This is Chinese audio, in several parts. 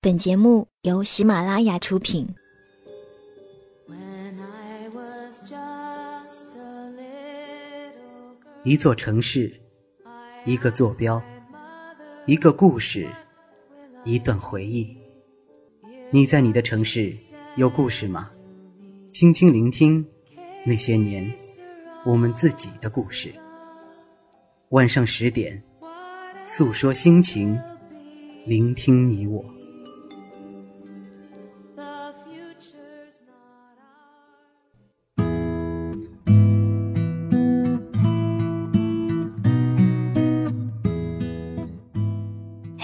本节目由喜马拉雅出品。一座城市，一个坐标，一个故事，一段回忆。你在你的城市有故事吗？轻轻聆听那些年我们自己的故事。晚上十点，诉说心情，聆听你我。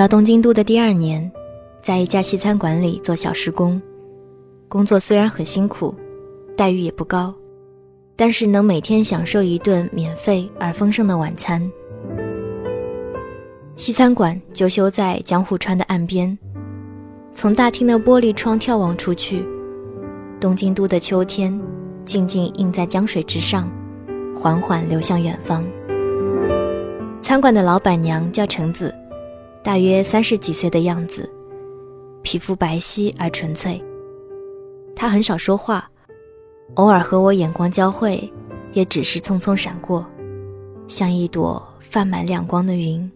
到东京都的第二年，在一家西餐馆里做小时工，工作虽然很辛苦，待遇也不高，但是能每天享受一顿免费而丰盛的晚餐。西餐馆就修在江户川的岸边，从大厅的玻璃窗眺望出去，东京都的秋天静静映在江水之上，缓缓流向远方。餐馆的老板娘叫橙子。大约三十几岁的样子，皮肤白皙而纯粹。他很少说话，偶尔和我眼光交汇，也只是匆匆闪过，像一朵泛满亮光的云。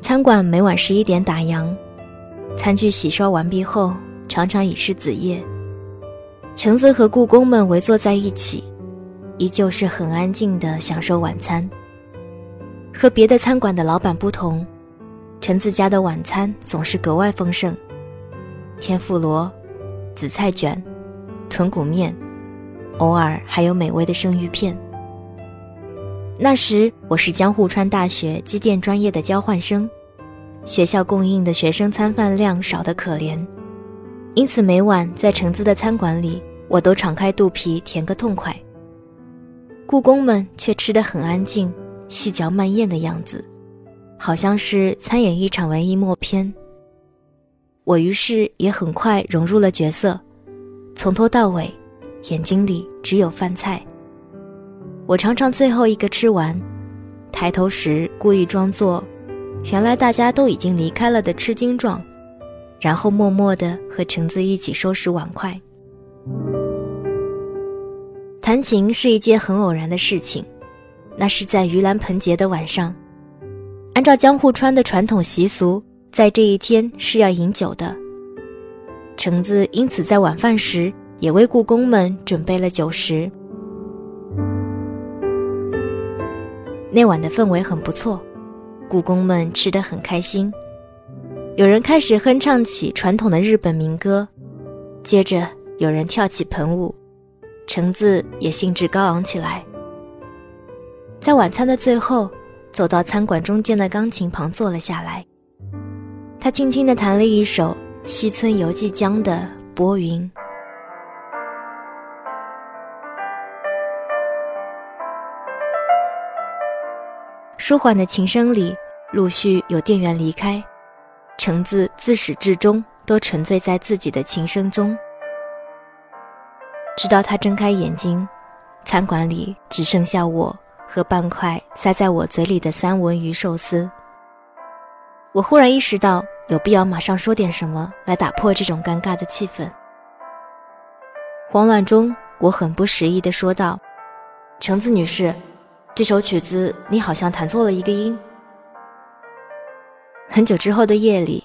餐馆每晚十一点打烊，餐具洗刷完毕后，常常已是子夜。橙子和故宫们围坐在一起，依旧是很安静的享受晚餐。和别的餐馆的老板不同，橙子家的晚餐总是格外丰盛，天妇罗、紫菜卷、豚骨面，偶尔还有美味的生鱼片。那时我是江户川大学机电专业的交换生，学校供应的学生餐饭量少得可怜，因此每晚在橙子的餐馆里，我都敞开肚皮填个痛快。故宫们却吃得很安静。细嚼慢咽的样子，好像是参演一场文艺默片。我于是也很快融入了角色，从头到尾，眼睛里只有饭菜。我常常最后一个吃完，抬头时故意装作原来大家都已经离开了的吃惊状，然后默默地和橙子一起收拾碗筷。弹琴是一件很偶然的事情。那是在盂兰盆节的晚上，按照江户川的传统习俗，在这一天是要饮酒的。橙子因此在晚饭时也为故宫们准备了酒食。那晚的氛围很不错，故宫们吃得很开心。有人开始哼唱起传统的日本民歌，接着有人跳起盆舞，橙子也兴致高昂起来。在晚餐的最后，走到餐馆中间的钢琴旁坐了下来。他轻轻地弹了一首西村游纪江的《波云》。舒缓的琴声里，陆续有店员离开，橙子自始至终都沉醉在自己的琴声中。直到他睁开眼睛，餐馆里只剩下我。和半块塞在我嘴里的三文鱼寿司。我忽然意识到有必要马上说点什么来打破这种尴尬的气氛。慌乱中，我很不识意地说道：“橙子女士，这首曲子你好像弹错了一个音。”很久之后的夜里，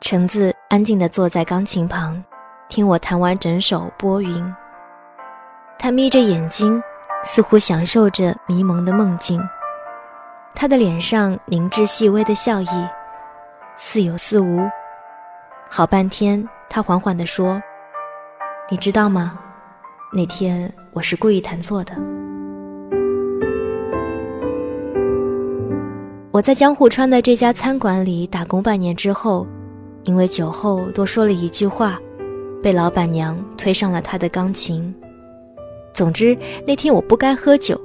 橙子安静地坐在钢琴旁，听我弹完整首《拨云》。他眯着眼睛，似乎享受着迷蒙的梦境。他的脸上凝滞细微的笑意。似有似无，好半天，他缓缓地说：“你知道吗？那天我是故意弹错的。我在江户川的这家餐馆里打工半年之后，因为酒后多说了一句话，被老板娘推上了他的钢琴。总之，那天我不该喝酒，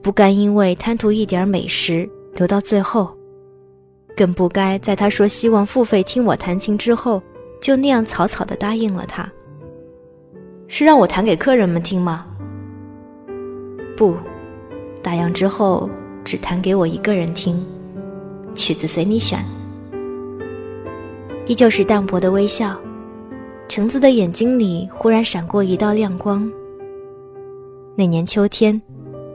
不该因为贪图一点美食留到最后。”更不该在他说希望付费听我弹琴之后，就那样草草的答应了他。是让我弹给客人们听吗？不，打烊之后只弹给我一个人听，曲子随你选。依旧是淡薄的微笑，橙子的眼睛里忽然闪过一道亮光。那年秋天，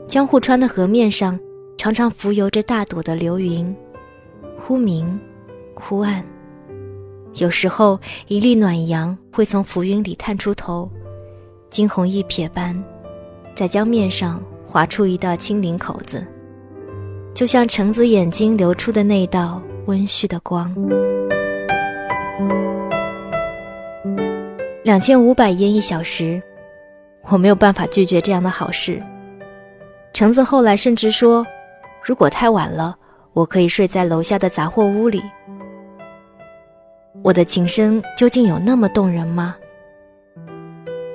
江户川的河面上常常浮游着大朵的流云。忽明，忽暗。有时候，一粒暖阳会从浮云里探出头，惊鸿一瞥般，在江面上划出一道清灵口子，就像橙子眼睛流出的那道温煦的光。两千五百烟一小时，我没有办法拒绝这样的好事。橙子后来甚至说，如果太晚了。我可以睡在楼下的杂货屋里。我的琴声究竟有那么动人吗？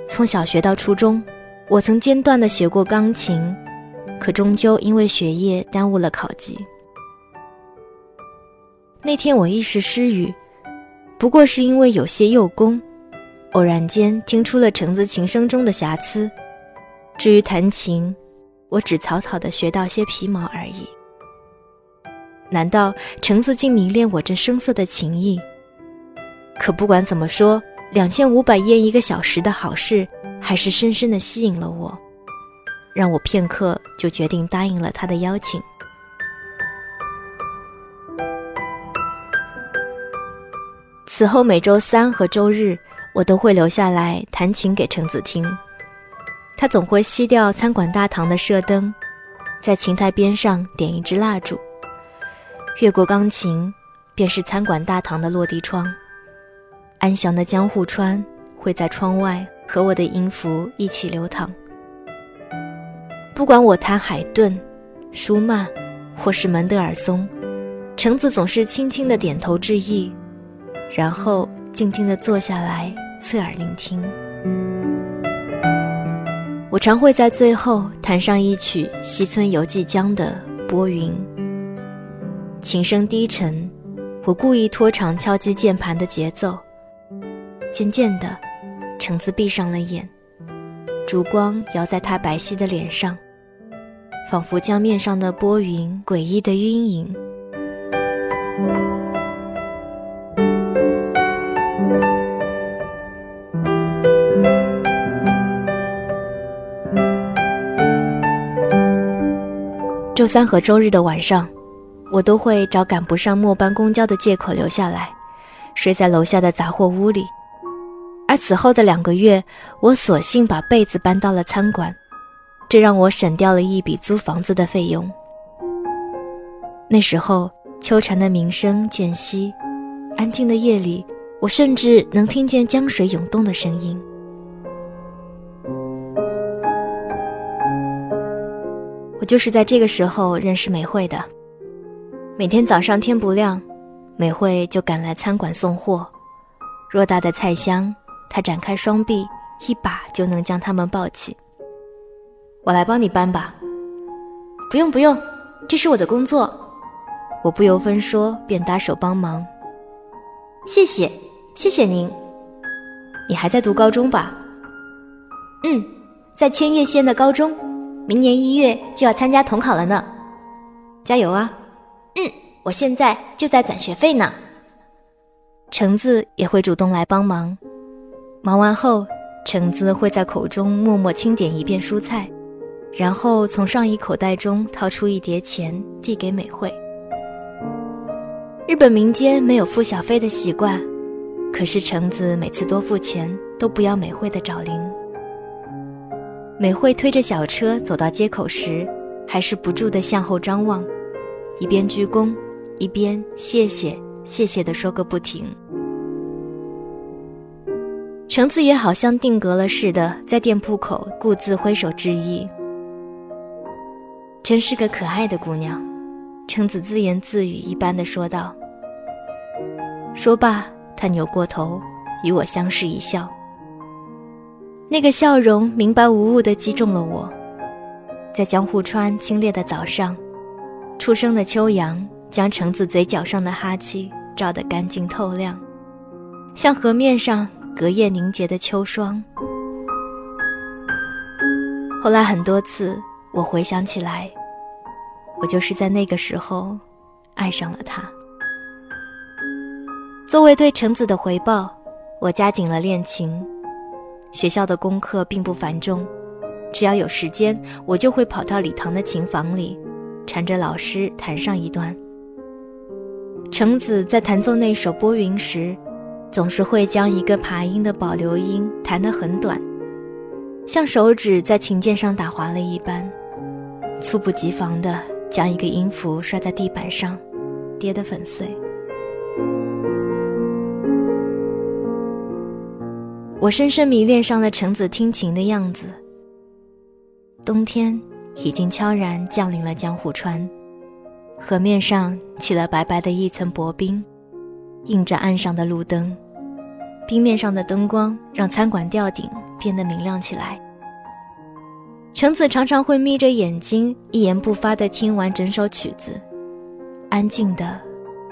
从小学到初中，我曾间断的学过钢琴，可终究因为学业耽误了考级。那天我一时失语，不过是因为有些幼功，偶然间听出了橙子琴声中的瑕疵。至于弹琴，我只草草的学到些皮毛而已。难道橙子竟迷恋我这声色的情意？可不管怎么说，两千五百烟一个小时的好事，还是深深的吸引了我，让我片刻就决定答应了他的邀请。此后每周三和周日，我都会留下来弹琴给橙子听。他总会熄掉餐馆大堂的射灯，在琴台边上点一支蜡烛。越过钢琴，便是餐馆大堂的落地窗。安详的江户川会在窗外和我的音符一起流淌。不管我弹海顿、舒曼，或是门德尔松，橙子总是轻轻的点头致意，然后静静的坐下来侧耳聆听。我常会在最后弹上一曲西村游纪江的《波云》。琴声低沉，我故意拖长敲击键盘的节奏。渐渐的，橙子闭上了眼，烛光摇在他白皙的脸上，仿佛江面上的波云诡异的晕影。周三和周日的晚上。我都会找赶不上末班公交的借口留下来，睡在楼下的杂货屋里。而此后的两个月，我索性把被子搬到了餐馆，这让我省掉了一笔租房子的费用。那时候，秋蝉的鸣声渐息，安静的夜里，我甚至能听见江水涌动的声音。就是在这个时候认识美惠的。每天早上天不亮，美惠就赶来餐馆送货。偌大的菜箱，她展开双臂，一把就能将它们抱起。我来帮你搬吧。不用不用，这是我的工作。我不由分说便搭手帮忙。谢谢，谢谢您。你还在读高中吧？嗯，在千叶县的高中，明年一月就要参加统考了呢。加油啊！嗯我现在就在攒学费呢。橙子也会主动来帮忙。忙完后，橙子会在口中默默清点一遍蔬菜，然后从上衣口袋中掏出一叠钱递给美惠。日本民间没有付小费的习惯，可是橙子每次多付钱都不要美惠的找零。美惠推着小车走到街口时，还是不住地向后张望，一边鞠躬，一边谢谢谢谢地说个不停。橙子也好像定格了似的，在店铺口顾自挥手致意。真是个可爱的姑娘，橙子自言自语一般的说道。说罢，她扭过头，与我相视一笑。那个笑容明白无误地击中了我。在江户川清冽的早上，初升的秋阳将橙子嘴角上的哈气照得干净透亮，像河面上隔夜凝结的秋霜。后来很多次，我回想起来，我就是在那个时候爱上了他。作为对橙子的回报，我加紧了练琴。学校的功课并不繁重，只要有时间，我就会跑到礼堂的琴房里，缠着老师弹上一段。橙子在弹奏那首《拨云》时，总是会将一个爬音的保留音弹得很短，像手指在琴键上打滑了一般，猝不及防地将一个音符摔在地板上，跌得粉碎。我深深迷恋上了橙子听琴的样子。冬天已经悄然降临了江户川，河面上起了白白的一层薄冰，映着岸上的路灯。冰面上的灯光让餐馆吊顶变得明亮起来。橙子常常会眯着眼睛，一言不发地听完整首曲子，安静的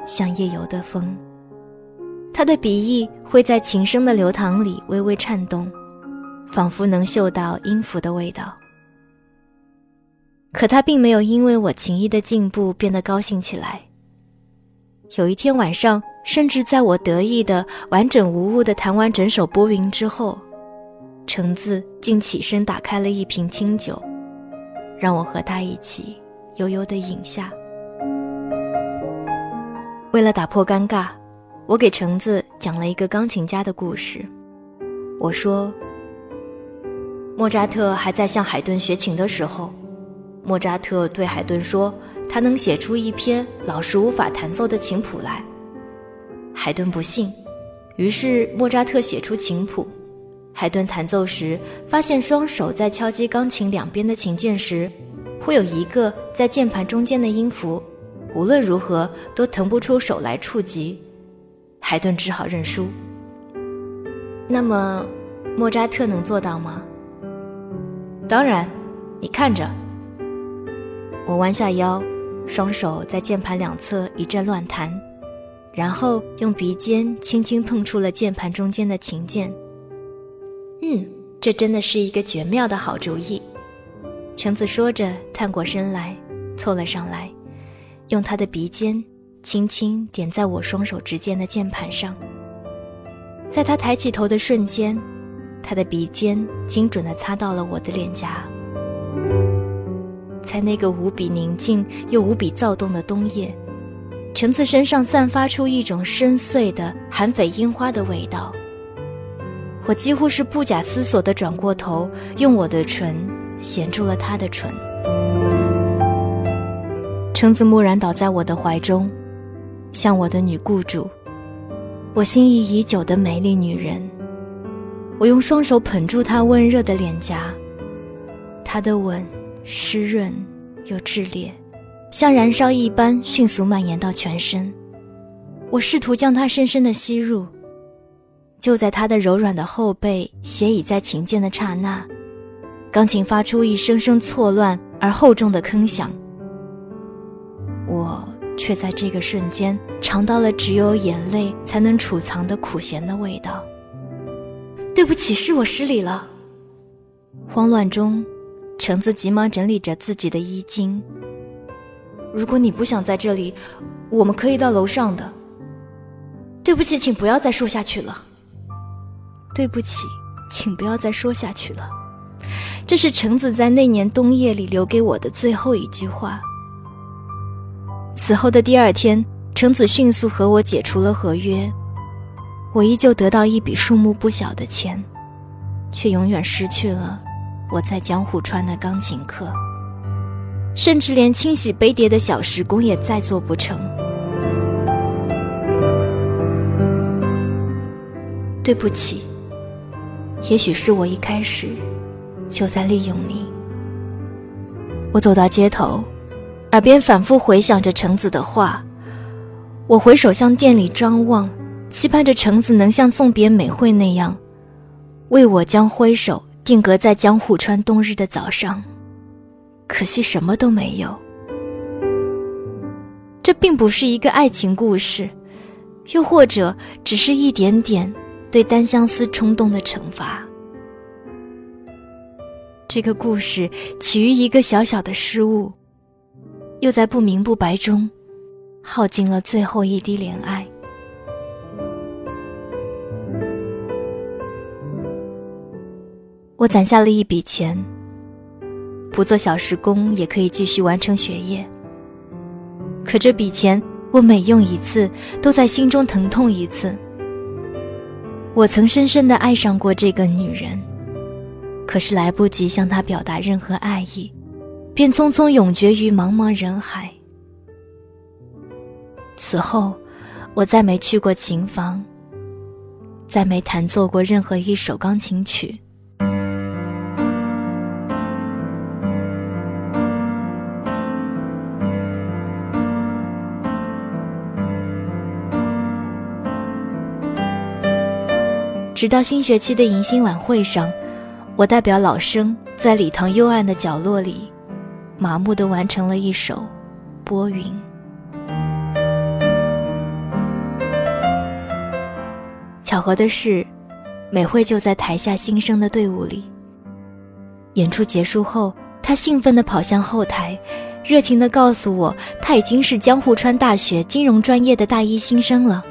像夜游的风。他的鼻翼会在琴声的流淌里微微颤动，仿佛能嗅到音符的味道。可他并没有因为我琴艺的进步变得高兴起来。有一天晚上，甚至在我得意的完整无误的弹完整首《拨云》之后，橙子竟起身打开了一瓶清酒，让我和他一起悠悠地饮下。为了打破尴尬。我给橙子讲了一个钢琴家的故事。我说，莫扎特还在向海顿学琴的时候，莫扎特对海顿说，他能写出一篇老师无法弹奏的琴谱来。海顿不信，于是莫扎特写出琴谱。海顿弹奏时，发现双手在敲击钢琴两边的琴键时，会有一个在键盘中间的音符，无论如何都腾不出手来触及。海顿只好认输。那么，莫扎特能做到吗？当然，你看着。我弯下腰，双手在键盘两侧一阵乱弹，然后用鼻尖轻轻碰触了键盘中间的琴键。嗯，这真的是一个绝妙的好主意。橙子说着，探过身来，凑了上来，用他的鼻尖。轻轻点在我双手之间的键盘上，在他抬起头的瞬间，他的鼻尖精准地擦到了我的脸颊。在那个无比宁静又无比躁动的冬夜，橙子身上散发出一种深邃的含绯樱花的味道。我几乎是不假思索地转过头，用我的唇衔住了他的唇。橙子蓦然倒在我的怀中。像我的女雇主，我心仪已久的美丽女人。我用双手捧住她温热的脸颊，她的吻湿润又炽烈，像燃烧一般迅速蔓延到全身。我试图将她深深的吸入，就在她的柔软的后背斜倚在琴键的刹那，钢琴发出一声声错乱而厚重的铿响。我。却在这个瞬间尝到了只有眼泪才能储藏的苦咸的味道。对不起，是我失礼了。慌乱中，橙子急忙整理着自己的衣襟。如果你不想在这里，我们可以到楼上的。对不起，请不要再说下去了。对不起，请不要再说下去了。这是橙子在那年冬夜里留给我的最后一句话。此后的第二天，橙子迅速和我解除了合约。我依旧得到一笔数目不小的钱，却永远失去了我在江户川的钢琴课，甚至连清洗杯碟的小时工也再做不成。对不起，也许是我一开始就在利用你。我走到街头，耳边反复回响着橙子的话。我回首向店里张望。期盼着橙子能像送别美惠那样，为我将挥手定格在江户川冬日的早上。可惜什么都没有。这并不是一个爱情故事，又或者只是一点点对单相思冲动的惩罚。这个故事起于一个小小的失误，又在不明不白中耗尽了最后一滴怜爱。我攒下了一笔钱，不做小时工也可以继续完成学业。可这笔钱，我每用一次，都在心中疼痛一次。我曾深深的爱上过这个女人，可是来不及向她表达任何爱意，便匆匆永绝于茫茫人海。此后，我再没去过琴房，再没弹奏过任何一首钢琴曲。直到新学期的迎新晚会上，我代表老生在礼堂幽暗的角落里，麻木地完成了一首《拨云》。巧合的是，美惠就在台下新生的队伍里。演出结束后，她兴奋地跑向后台，热情地告诉我，她已经是江户川大学金融专业的大一新生了。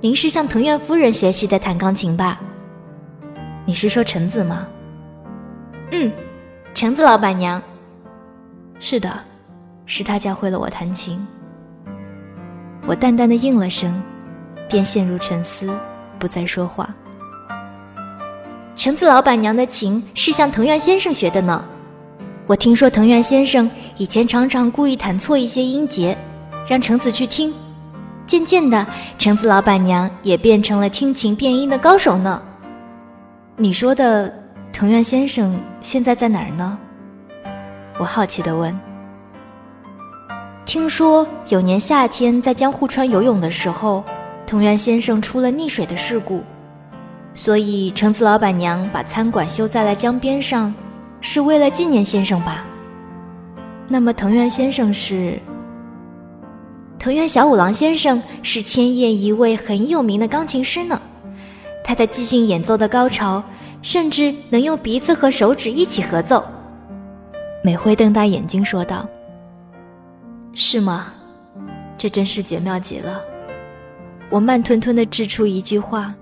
您是向藤原夫人学习的弹钢琴吧？你是说橙子吗？嗯，橙子老板娘。是的，是他教会了我弹琴。我淡淡的应了声，便陷入沉思，不再说话。橙子老板娘的琴是向藤原先生学的呢。我听说藤原先生以前常常故意弹错一些音节，让橙子去听。渐渐的，橙子老板娘也变成了听琴辨音的高手呢。你说的藤原先生现在在哪儿呢？我好奇地问。听说有年夏天在江户川游泳的时候，藤原先生出了溺水的事故，所以橙子老板娘把餐馆修在了江边上，是为了纪念先生吧？那么藤原先生是？藤原小五郎先生是千叶一位很有名的钢琴师呢，他的即兴演奏的高潮，甚至能用鼻子和手指一起合奏。美惠瞪大眼睛说道：“是吗？这真是绝妙极了。”我慢吞吞地掷出一句话：“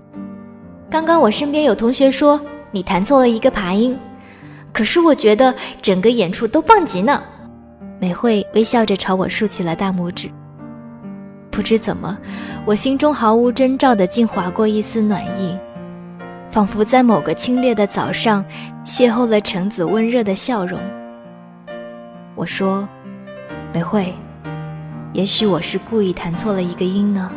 刚刚我身边有同学说你弹错了一个爬音，可是我觉得整个演出都棒极呢。”美惠微笑着朝我竖起了大拇指。不知怎么，我心中毫无征兆的竟划过一丝暖意，仿佛在某个清冽的早上邂逅了橙子温热的笑容。我说：“美惠，也许我是故意弹错了一个音呢。”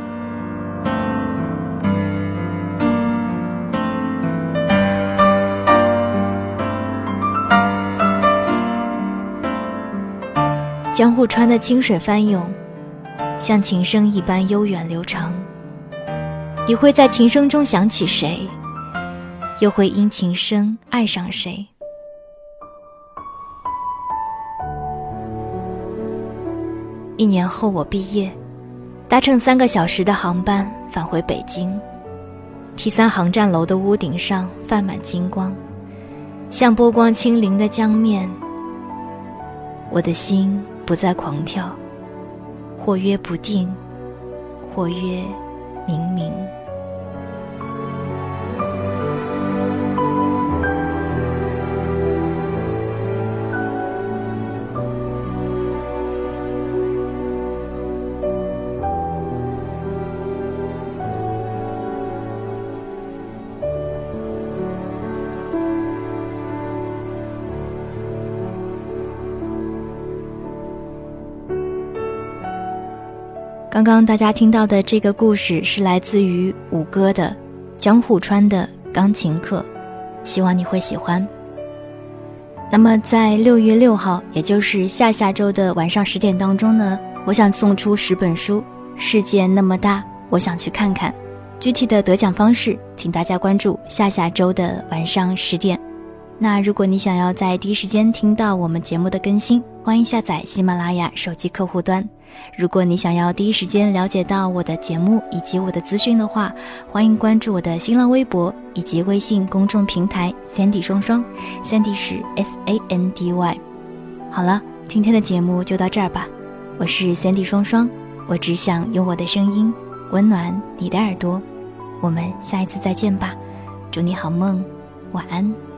江户川的清水翻涌。像琴声一般悠远流长，你会在琴声中想起谁？又会因情深爱上谁？一年后我毕业，搭乘三个小时的航班返回北京。T 三航站楼的屋顶上泛满金光，像波光轻粼的江面。我的心不再狂跳。或曰不定，或曰冥冥。刚刚大家听到的这个故事是来自于五哥的《江户川的钢琴课》，希望你会喜欢。那么在六月六号，也就是下下周的晚上十点当中呢，我想送出十本书，世界那么大，我想去看看。具体的得奖方式，请大家关注下下周的晚上十点。那如果你想要在第一时间听到我们节目的更新，欢迎下载喜马拉雅手机客户端。如果你想要第一时间了解到我的节目以及我的资讯的话，欢迎关注我的新浪微博以及微信公众平台 Sandy 双双，Sandy 是 S A N D Y。好了，今天的节目就到这儿吧。我是 Sandy 双双，我只想用我的声音温暖你的耳朵。我们下一次再见吧，祝你好梦，晚安。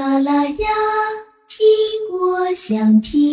马拉雅，听我想听。